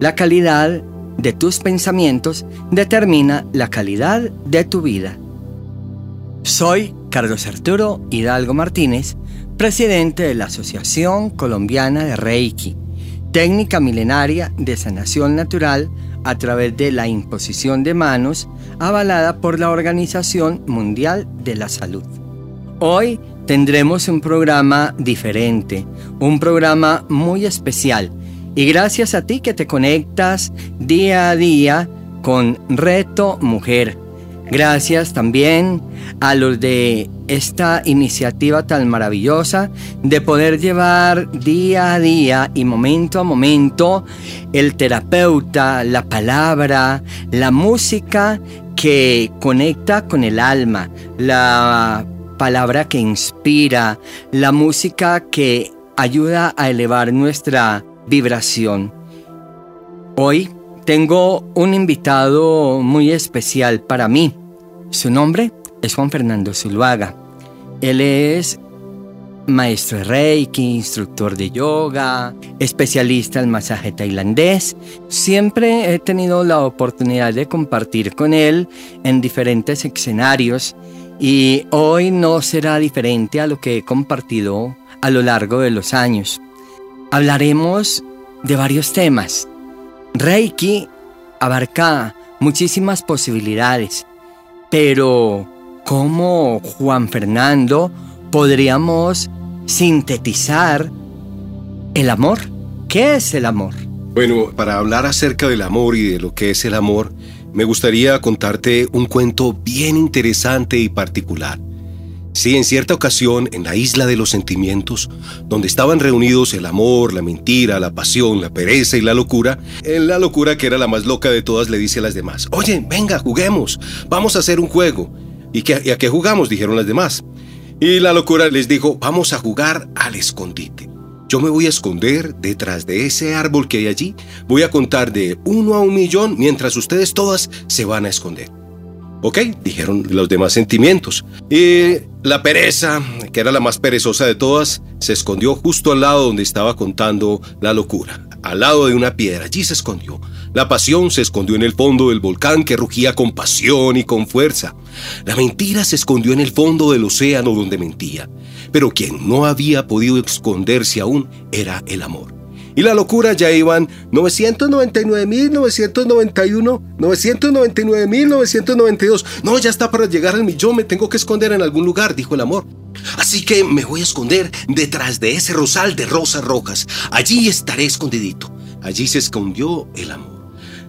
La calidad de tus pensamientos determina la calidad de tu vida. Soy Carlos Arturo Hidalgo Martínez, presidente de la Asociación Colombiana de Reiki, técnica milenaria de sanación natural a través de la imposición de manos avalada por la Organización Mundial de la Salud. Hoy tendremos un programa diferente, un programa muy especial y gracias a ti que te conectas día a día con Reto Mujer. Gracias también a los de esta iniciativa tan maravillosa de poder llevar día a día y momento a momento el terapeuta, la palabra, la música que conecta con el alma, la palabra que inspira, la música que ayuda a elevar nuestra vibración. Hoy tengo un invitado muy especial para mí. Su nombre es Juan Fernando Zuluaga. Él es maestro de Reiki, instructor de yoga, especialista en masaje tailandés. Siempre he tenido la oportunidad de compartir con él en diferentes escenarios y hoy no será diferente a lo que he compartido a lo largo de los años hablaremos de varios temas. Reiki abarca muchísimas posibilidades, pero ¿cómo, Juan Fernando, podríamos sintetizar el amor? ¿Qué es el amor? Bueno, para hablar acerca del amor y de lo que es el amor, me gustaría contarte un cuento bien interesante y particular. Sí, en cierta ocasión, en la isla de los sentimientos, donde estaban reunidos el amor, la mentira, la pasión, la pereza y la locura, en la locura que era la más loca de todas le dice a las demás, oye, venga, juguemos, vamos a hacer un juego. ¿Y, a qué jugamos? dijeron las demás. Y la locura les dijo, vamos a jugar al escondite. Yo me voy a esconder detrás de ese árbol que hay allí, voy a contar de uno a un millón mientras ustedes todas se van a esconder. Ok, dijeron los demás sentimientos. Y la pereza, que era la más perezosa de todas, se escondió justo al lado donde estaba contando la locura, al lado de una piedra. Allí se escondió. La pasión se escondió en el fondo del volcán que rugía con pasión y con fuerza. La mentira se escondió en el fondo del océano donde mentía. Pero quien no había podido esconderse aún era el amor. Y la locura ya iban 999.991, 999.992. No, ya está para llegar al millón, me tengo que esconder en algún lugar, dijo el amor. Así que me voy a esconder detrás de ese rosal de rosas rojas. Allí estaré escondidito. Allí se escondió el amor.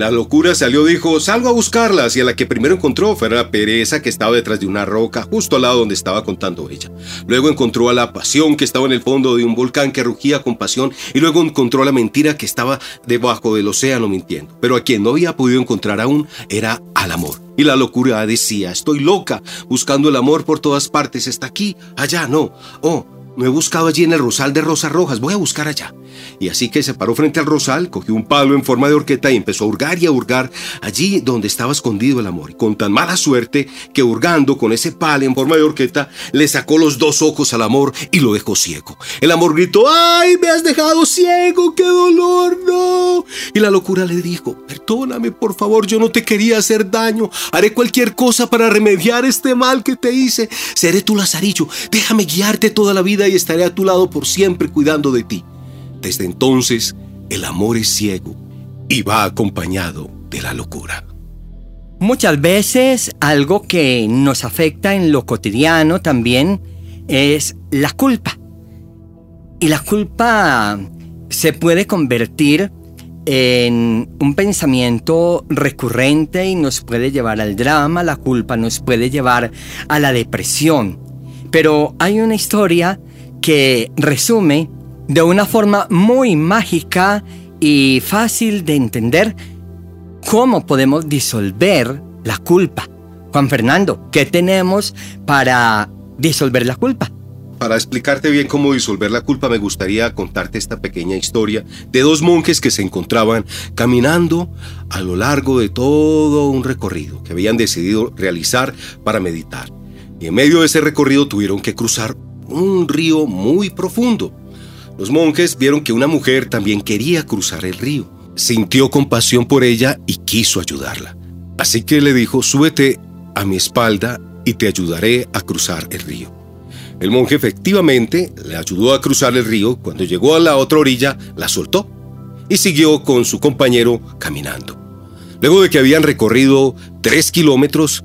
La locura salió, dijo, salgo a buscarlas y a la que primero encontró fue a la pereza que estaba detrás de una roca justo al lado donde estaba contando ella. Luego encontró a la pasión que estaba en el fondo de un volcán que rugía con pasión y luego encontró a la mentira que estaba debajo del océano mintiendo. Pero a quien no había podido encontrar aún era al amor. Y la locura decía, estoy loca, buscando el amor por todas partes, está aquí, allá, no. Oh, no he buscado allí en el rosal de rosas rojas, voy a buscar allá. Y así que se paró frente al rosal, cogió un palo en forma de horqueta y empezó a hurgar y a hurgar allí donde estaba escondido el amor. Y con tan mala suerte que hurgando con ese palo en forma de horqueta, le sacó los dos ojos al amor y lo dejó ciego. El amor gritó, ¡ay, me has dejado ciego! ¡Qué dolor! ¡No! Y la locura le dijo, perdóname, por favor, yo no te quería hacer daño. Haré cualquier cosa para remediar este mal que te hice. Seré tu lazarillo. Déjame guiarte toda la vida y estaré a tu lado por siempre cuidando de ti. Desde entonces, el amor es ciego y va acompañado de la locura. Muchas veces algo que nos afecta en lo cotidiano también es la culpa. Y la culpa se puede convertir en un pensamiento recurrente y nos puede llevar al drama, la culpa nos puede llevar a la depresión. Pero hay una historia que resume de una forma muy mágica y fácil de entender cómo podemos disolver la culpa. Juan Fernando, ¿qué tenemos para disolver la culpa? Para explicarte bien cómo disolver la culpa, me gustaría contarte esta pequeña historia de dos monjes que se encontraban caminando a lo largo de todo un recorrido que habían decidido realizar para meditar. Y en medio de ese recorrido tuvieron que cruzar un río muy profundo. Los monjes vieron que una mujer también quería cruzar el río. Sintió compasión por ella y quiso ayudarla. Así que le dijo, súbete a mi espalda y te ayudaré a cruzar el río. El monje efectivamente le ayudó a cruzar el río. Cuando llegó a la otra orilla, la soltó y siguió con su compañero caminando. Luego de que habían recorrido tres kilómetros,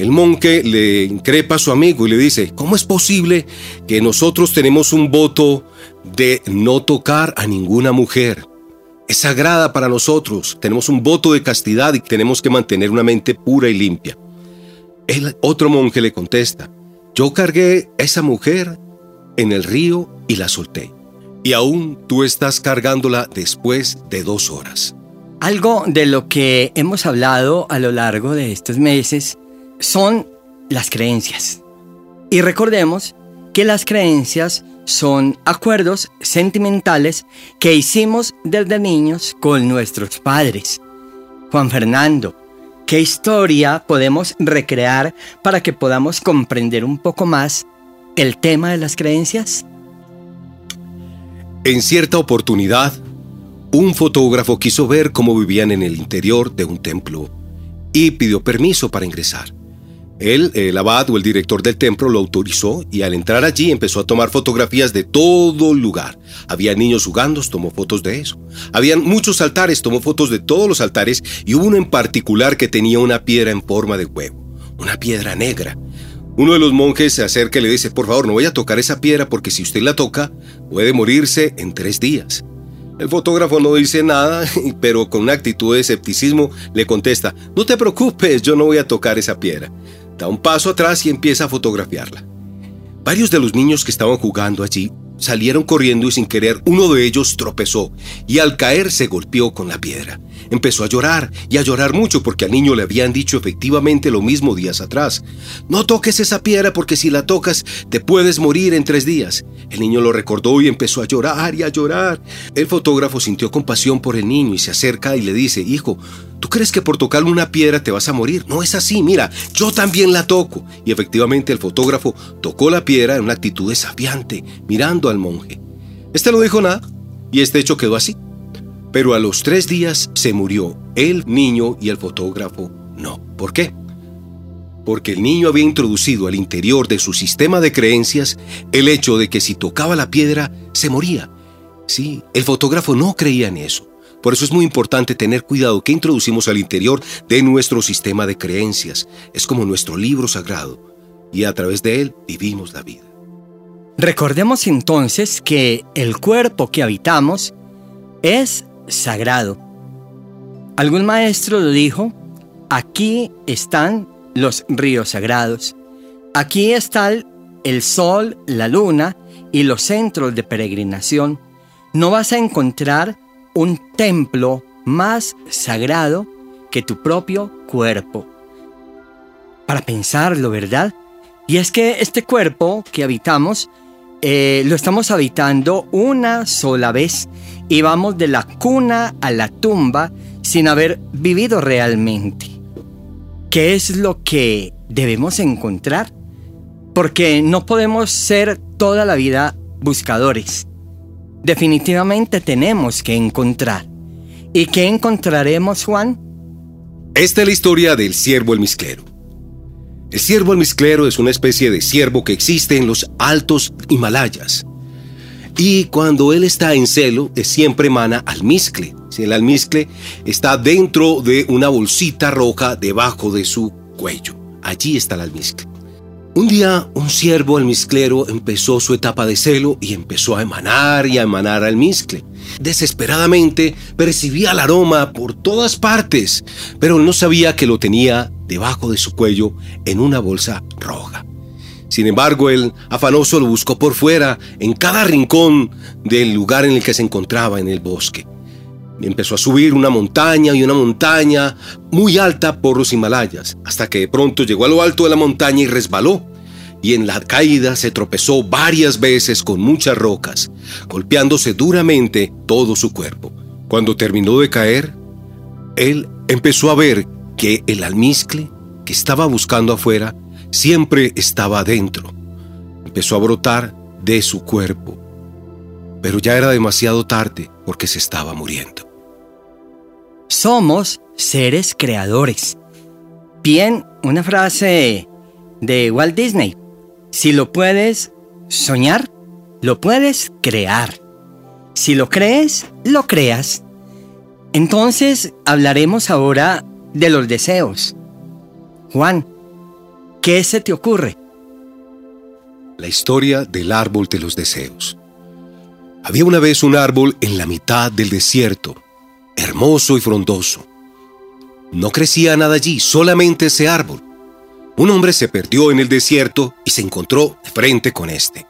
el monje le increpa a su amigo y le dice, ¿cómo es posible que nosotros tenemos un voto de no tocar a ninguna mujer? Es sagrada para nosotros, tenemos un voto de castidad y tenemos que mantener una mente pura y limpia. El otro monje le contesta, yo cargué a esa mujer en el río y la solté. Y aún tú estás cargándola después de dos horas. Algo de lo que hemos hablado a lo largo de estos meses son las creencias. Y recordemos que las creencias son acuerdos sentimentales que hicimos desde niños con nuestros padres. Juan Fernando, ¿Qué historia podemos recrear para que podamos comprender un poco más el tema de las creencias? En cierta oportunidad, un fotógrafo quiso ver cómo vivían en el interior de un templo y pidió permiso para ingresar. Él, el abad o el director del templo lo autorizó y al entrar allí empezó a tomar fotografías de todo el lugar. Había niños jugando, tomó fotos de eso. Habían muchos altares, tomó fotos de todos los altares y hubo uno en particular que tenía una piedra en forma de huevo, una piedra negra. Uno de los monjes se acerca y le dice, por favor, no voy a tocar esa piedra porque si usted la toca, puede morirse en tres días. El fotógrafo no dice nada, pero con una actitud de escepticismo le contesta, no te preocupes, yo no voy a tocar esa piedra da un paso atrás y empieza a fotografiarla. Varios de los niños que estaban jugando allí salieron corriendo y sin querer uno de ellos tropezó y al caer se golpeó con la piedra. Empezó a llorar y a llorar mucho porque al niño le habían dicho efectivamente lo mismo días atrás. No toques esa piedra porque si la tocas te puedes morir en tres días. El niño lo recordó y empezó a llorar y a llorar. El fotógrafo sintió compasión por el niño y se acerca y le dice, hijo, ¿tú crees que por tocarle una piedra te vas a morir? No es así, mira, yo también la toco. Y efectivamente el fotógrafo tocó la piedra en una actitud desafiante, mirando al monje. Este no dijo nada y este hecho quedó así. Pero a los tres días se murió el niño y el fotógrafo no. ¿Por qué? Porque el niño había introducido al interior de su sistema de creencias el hecho de que si tocaba la piedra se moría. Sí, el fotógrafo no creía en eso. Por eso es muy importante tener cuidado que introducimos al interior de nuestro sistema de creencias. Es como nuestro libro sagrado y a través de él vivimos la vida. Recordemos entonces que el cuerpo que habitamos es sagrado. Algún maestro lo dijo, aquí están los ríos sagrados. Aquí están el sol, la luna y los centros de peregrinación. No vas a encontrar un templo más sagrado que tu propio cuerpo. Para pensarlo, ¿verdad? Y es que este cuerpo que habitamos eh, lo estamos habitando una sola vez y vamos de la cuna a la tumba sin haber vivido realmente. ¿Qué es lo que debemos encontrar? Porque no podemos ser toda la vida buscadores. Definitivamente tenemos que encontrar. ¿Y qué encontraremos, Juan? Esta es la historia del ciervo almizclero. El ciervo almizclero es una especie de ciervo que existe en los altos Himalayas. Y cuando él está en celo, siempre emana almizcle. Si el almizcle está dentro de una bolsita roja debajo de su cuello. Allí está el almizcle. Un día un ciervo almizclero empezó su etapa de celo y empezó a emanar y a emanar almizcle. Desesperadamente percibía el aroma por todas partes, pero no sabía que lo tenía debajo de su cuello en una bolsa roja. Sin embargo, el afanoso lo buscó por fuera, en cada rincón del lugar en el que se encontraba en el bosque. Empezó a subir una montaña y una montaña muy alta por los Himalayas, hasta que de pronto llegó a lo alto de la montaña y resbaló. Y en la caída se tropezó varias veces con muchas rocas, golpeándose duramente todo su cuerpo. Cuando terminó de caer, él empezó a ver que el almizcle que estaba buscando afuera siempre estaba adentro. Empezó a brotar de su cuerpo, pero ya era demasiado tarde porque se estaba muriendo. Somos seres creadores. Bien, una frase de Walt Disney. Si lo puedes soñar, lo puedes crear. Si lo crees, lo creas. Entonces hablaremos ahora de los deseos. Juan, ¿qué se te ocurre? La historia del árbol de los deseos. Había una vez un árbol en la mitad del desierto, hermoso y frondoso. No crecía nada allí, solamente ese árbol. Un hombre se perdió en el desierto y se encontró frente con este.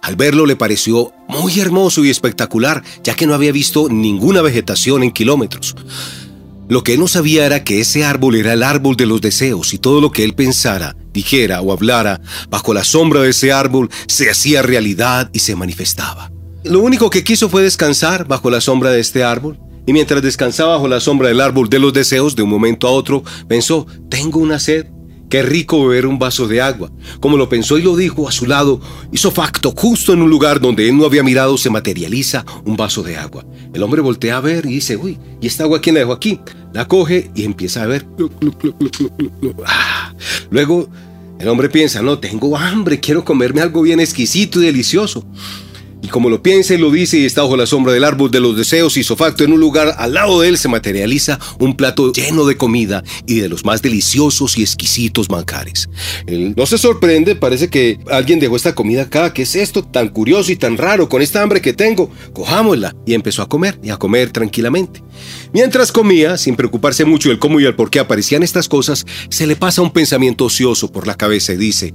Al verlo le pareció muy hermoso y espectacular, ya que no había visto ninguna vegetación en kilómetros. Lo que no sabía era que ese árbol era el árbol de los deseos y todo lo que él pensara, dijera o hablara bajo la sombra de ese árbol se hacía realidad y se manifestaba. Lo único que quiso fue descansar bajo la sombra de este árbol y mientras descansaba bajo la sombra del árbol de los deseos de un momento a otro pensó, tengo una sed Qué rico beber un vaso de agua. Como lo pensó y lo dijo a su lado, hizo facto, justo en un lugar donde él no había mirado, se materializa un vaso de agua. El hombre voltea a ver y dice, uy, ¿y esta agua quién la dejó aquí? La coge y empieza a ver. Ah. Luego el hombre piensa, no, tengo hambre, quiero comerme algo bien exquisito y delicioso. Y como lo piensa y lo dice y está bajo la sombra del árbol de los deseos y facto en un lugar al lado de él se materializa un plato lleno de comida y de los más deliciosos y exquisitos manjares. Él no se sorprende, parece que alguien dejó esta comida acá, ¿qué es esto tan curioso y tan raro con esta hambre que tengo? Cojámosla. Y empezó a comer y a comer tranquilamente. Mientras comía, sin preocuparse mucho del cómo y el por qué aparecían estas cosas, se le pasa un pensamiento ocioso por la cabeza y dice,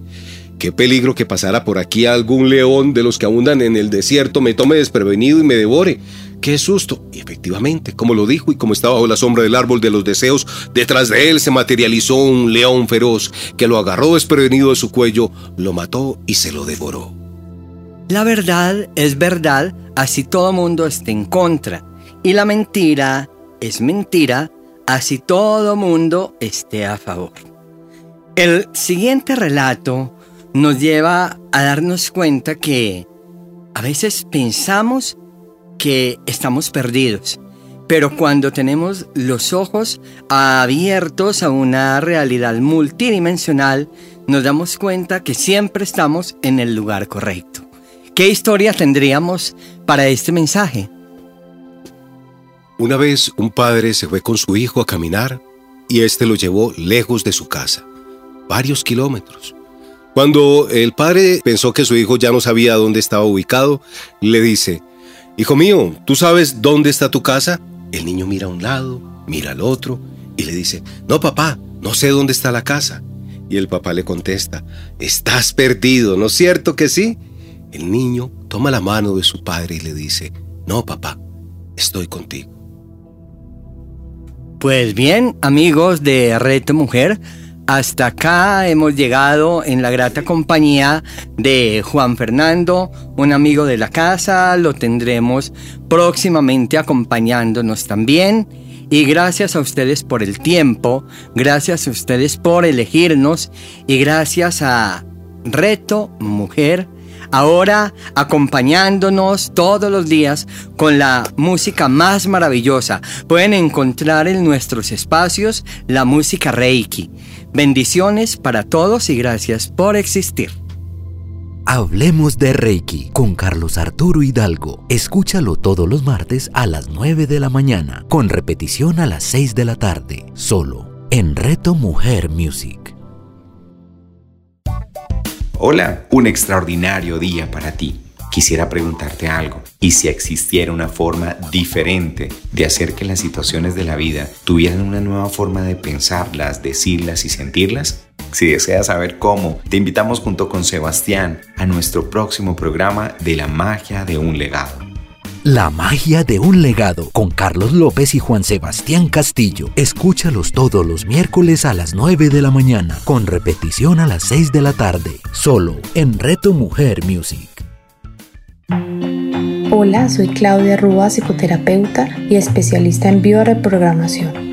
Qué peligro que pasara por aquí algún león de los que abundan en el desierto, me tome desprevenido y me devore. ¡Qué susto! Y efectivamente, como lo dijo y como estaba bajo la sombra del árbol de los deseos, detrás de él se materializó un león feroz que lo agarró desprevenido de su cuello, lo mató y se lo devoró. La verdad es verdad, así todo mundo esté en contra. Y la mentira es mentira, así todo mundo esté a favor. El siguiente relato nos lleva a darnos cuenta que a veces pensamos que estamos perdidos, pero cuando tenemos los ojos abiertos a una realidad multidimensional, nos damos cuenta que siempre estamos en el lugar correcto. ¿Qué historia tendríamos para este mensaje? Una vez un padre se fue con su hijo a caminar y éste lo llevó lejos de su casa, varios kilómetros. Cuando el padre pensó que su hijo ya no sabía dónde estaba ubicado, le dice, Hijo mío, ¿tú sabes dónde está tu casa? El niño mira a un lado, mira al otro y le dice, No, papá, no sé dónde está la casa. Y el papá le contesta, Estás perdido, ¿no es cierto que sí? El niño toma la mano de su padre y le dice, No, papá, estoy contigo. Pues bien, amigos de Reto Mujer, hasta acá hemos llegado en la grata compañía de Juan Fernando, un amigo de la casa, lo tendremos próximamente acompañándonos también. Y gracias a ustedes por el tiempo, gracias a ustedes por elegirnos y gracias a Reto Mujer ahora acompañándonos todos los días con la música más maravillosa. Pueden encontrar en nuestros espacios la música Reiki. Bendiciones para todos y gracias por existir. Hablemos de Reiki con Carlos Arturo Hidalgo. Escúchalo todos los martes a las 9 de la mañana, con repetición a las 6 de la tarde, solo en Reto Mujer Music. Hola, un extraordinario día para ti. Quisiera preguntarte algo. ¿Y si existiera una forma diferente de hacer que las situaciones de la vida tuvieran una nueva forma de pensarlas, decirlas y sentirlas? Si deseas saber cómo, te invitamos junto con Sebastián a nuestro próximo programa de la magia de un legado. La magia de un legado con Carlos López y Juan Sebastián Castillo. Escúchalos todos los miércoles a las 9 de la mañana, con repetición a las 6 de la tarde, solo en Reto Mujer Music. Hola, soy Claudia Rúa, psicoterapeuta y especialista en bioreprogramación,